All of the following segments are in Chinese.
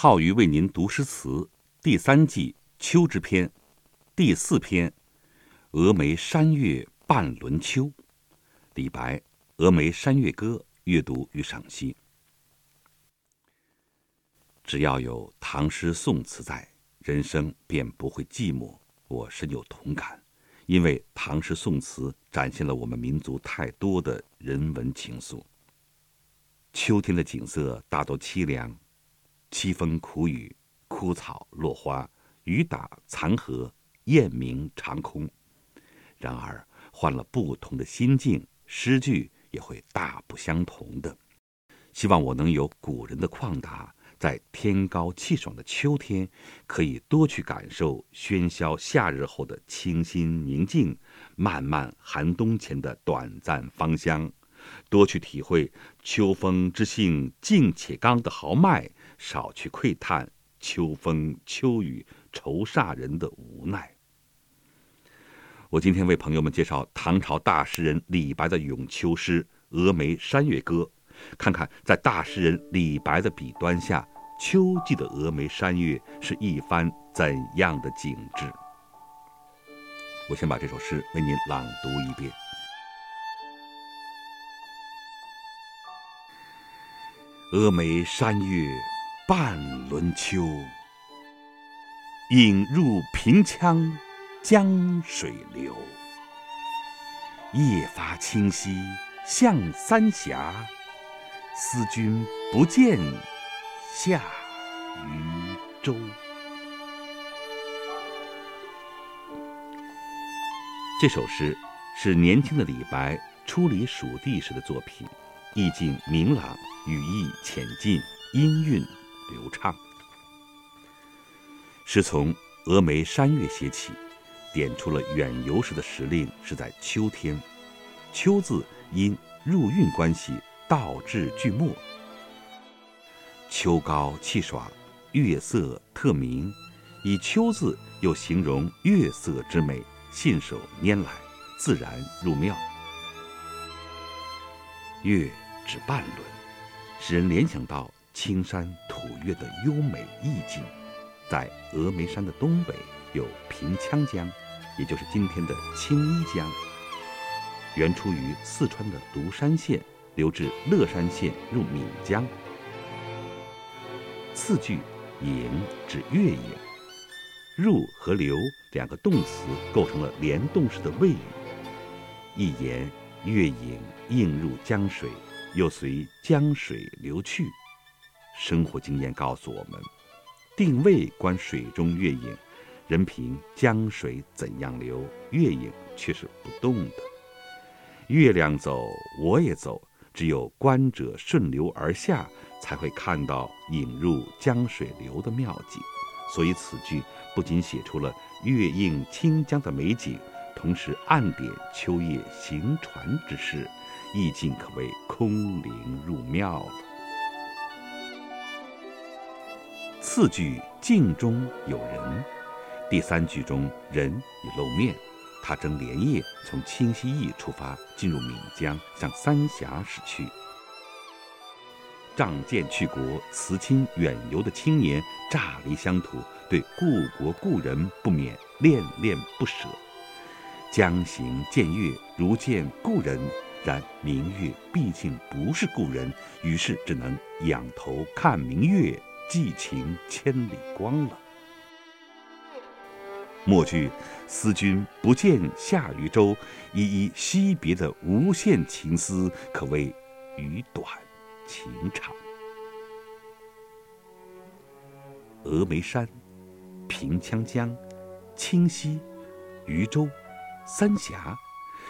浩宇为您读诗词第三季秋之篇第四篇《峨眉山月半轮秋》，李白《峨眉山月歌》阅读与赏析。只要有唐诗宋词在，人生便不会寂寞。我深有同感，因为唐诗宋词展现了我们民族太多的人文情愫。秋天的景色大多凄凉。凄风苦雨，枯草落花，雨打残荷，雁鸣长空。然而，换了不同的心境，诗句也会大不相同的。希望我能有古人的旷达，在天高气爽的秋天，可以多去感受喧嚣夏日后的清新宁静，漫漫寒冬前的短暂芳香，多去体会秋风之性静且刚的豪迈。少去窥探秋风秋雨愁煞人的无奈。我今天为朋友们介绍唐朝大诗人李白的咏秋诗《峨眉山月歌》，看看在大诗人李白的笔端下，秋季的峨眉山月是一番怎样的景致。我先把这首诗为您朗读一遍：峨眉山月。半轮秋，影入平羌江水流。夜发清溪向三峡，思君不见下渝州。这首诗是年轻的李白初离蜀地时的作品，意境明朗，语意浅近，音韵。流畅。是从峨眉山月写起，点出了远游时的时令是在秋天。秋字因入韵关系倒置句末。秋高气爽，月色特明，以秋字又形容月色之美，信手拈来，自然入妙。月指半轮，使人联想到。青山吐月的优美意境，在峨眉山的东北有平羌江，也就是今天的青衣江。原出于四川的独山县，流至乐山县入岷江。四句“影”指月影，入和流两个动词构成了联动式的谓语。一言月影映入江水，又随江水流去。生活经验告诉我们，定位观水中月影，任凭江水怎样流，月影却是不动的。月亮走，我也走，只有观者顺流而下，才会看到引入江水流的妙境。所以此句不仅写出了月映清江的美景，同时暗点秋夜行船之事，意境可谓空灵入妙了。四句镜中有人，第三句中人已露面，他正连夜从清溪驿出发，进入岷江，向三峡驶去。仗剑去国、辞亲远游的青年，乍离乡土，对故国故人不免恋恋不舍。将行见月，如见故人，然明月毕竟不是故人，于是只能仰头看明月。寄情千里光了。末句“思君不见下渝州”，依依惜别的无限情思，可谓语短情长。峨眉山、平羌江、清溪、渔舟、三峡，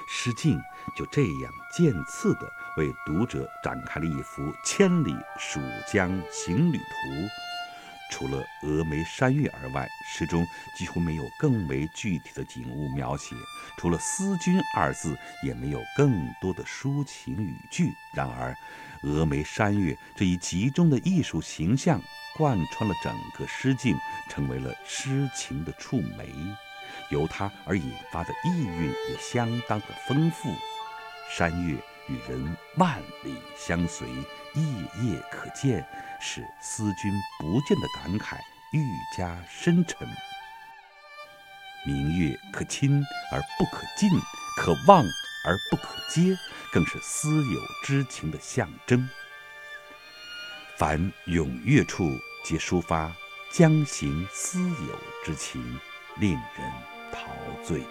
诗境就这样渐次的。为读者展开了一幅千里蜀江行旅图。除了峨眉山月而外，诗中几乎没有更为具体的景物描写。除了“思君”二字，也没有更多的抒情语句。然而，峨眉山月这一集中的艺术形象，贯穿了整个诗境，成为了诗情的触媒。由它而引发的意蕴也相当的丰富。山月。与人万里相随，夜夜可见，使思君不见的感慨愈加深沉。明月可亲而不可近，可望而不可接，更是思友之情的象征。凡咏月处，皆抒发将行思友之情，令人陶醉。